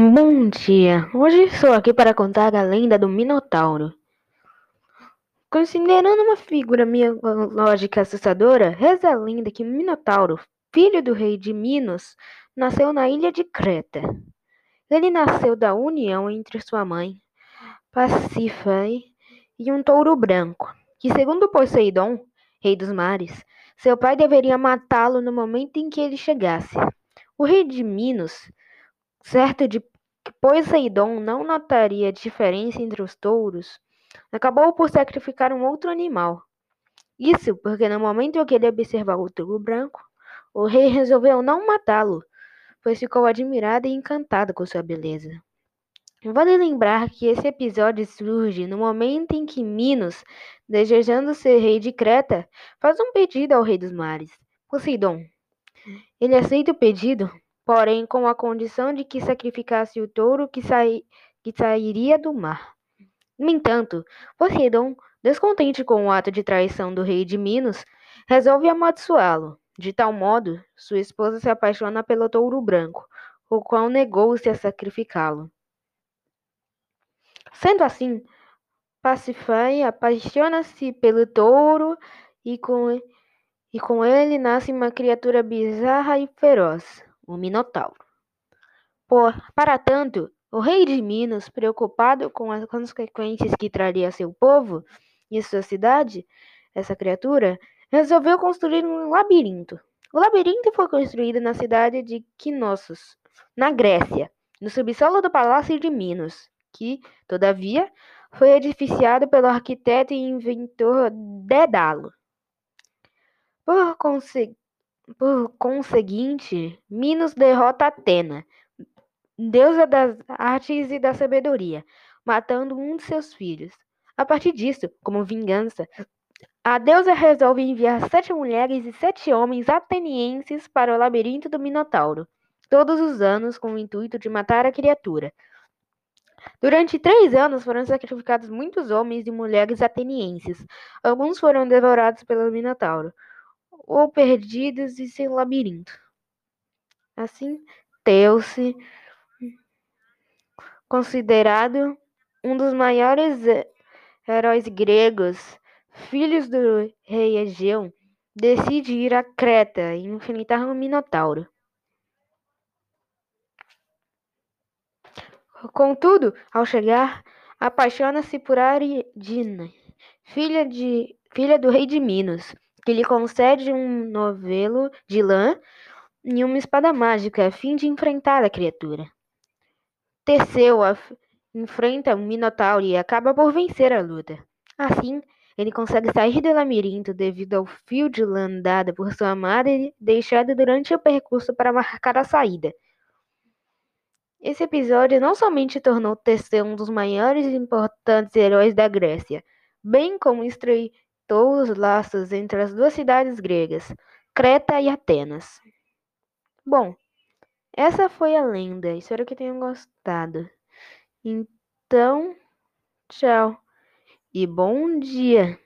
Bom dia! Hoje estou aqui para contar a lenda do Minotauro. Considerando uma figura mitológica assustadora, reza a lenda que Minotauro, filho do rei de Minos, nasceu na ilha de Creta. Ele nasceu da união entre sua mãe, Pasífae, e um touro branco, que, segundo Poseidon, rei dos mares, seu pai deveria matá-lo no momento em que ele chegasse. O rei de Minos certo de que Poseidon não notaria diferença entre os touros, acabou por sacrificar um outro animal. Isso porque no momento em que ele observava o touro branco, o rei resolveu não matá-lo, pois ficou admirado e encantado com sua beleza. Vale lembrar que esse episódio surge no momento em que Minos, desejando ser rei de Creta, faz um pedido ao rei dos mares, Poseidon. Ele aceita o pedido, porém com a condição de que sacrificasse o touro que, sai, que sairia do mar. No entanto, Poseidon, descontente com o ato de traição do rei de Minos, resolve amaldiçoá-lo. De tal modo, sua esposa se apaixona pelo touro branco, o qual negou-se a sacrificá-lo. Sendo assim, Pasífae apaixona-se pelo touro e com, e com ele nasce uma criatura bizarra e feroz o Minotauro. Por, para tanto, o rei de Minas, preocupado com as consequências que traria a seu povo e sua cidade, essa criatura, resolveu construir um labirinto. O labirinto foi construído na cidade de Knossos, na Grécia, no subsolo do Palácio de Minos, que, todavia, foi edificado pelo arquiteto e inventor Dédalo. Por, conseguir por conseguinte, Minos derrota Atena, deusa das artes e da sabedoria, matando um de seus filhos. A partir disso, como vingança, a deusa resolve enviar sete mulheres e sete homens atenienses para o labirinto do Minotauro, todos os anos com o intuito de matar a criatura. Durante três anos foram sacrificados muitos homens e mulheres atenienses. Alguns foram devorados pelo Minotauro ou perdidos em seu labirinto. Assim, Teuce, considerado um dos maiores heróis gregos, filhos do rei Egeu, decide ir a Creta e enfrentar o Minotauro. Contudo, ao chegar, apaixona-se por Ariadne, filha, de, filha do rei de Minos que lhe concede um novelo de lã e uma espada mágica a fim de enfrentar a criatura. Teseu enfrenta um Minotauro e acaba por vencer a luta. Assim, ele consegue sair do labirinto devido ao fio de lã dado por sua madre deixado durante o percurso para marcar a saída. Esse episódio não somente tornou Teseu um dos maiores e importantes heróis da Grécia, bem como estreitou os laços entre as duas cidades gregas, Creta e Atenas. Bom, essa foi a lenda. Espero que tenham gostado. Então, tchau e bom dia.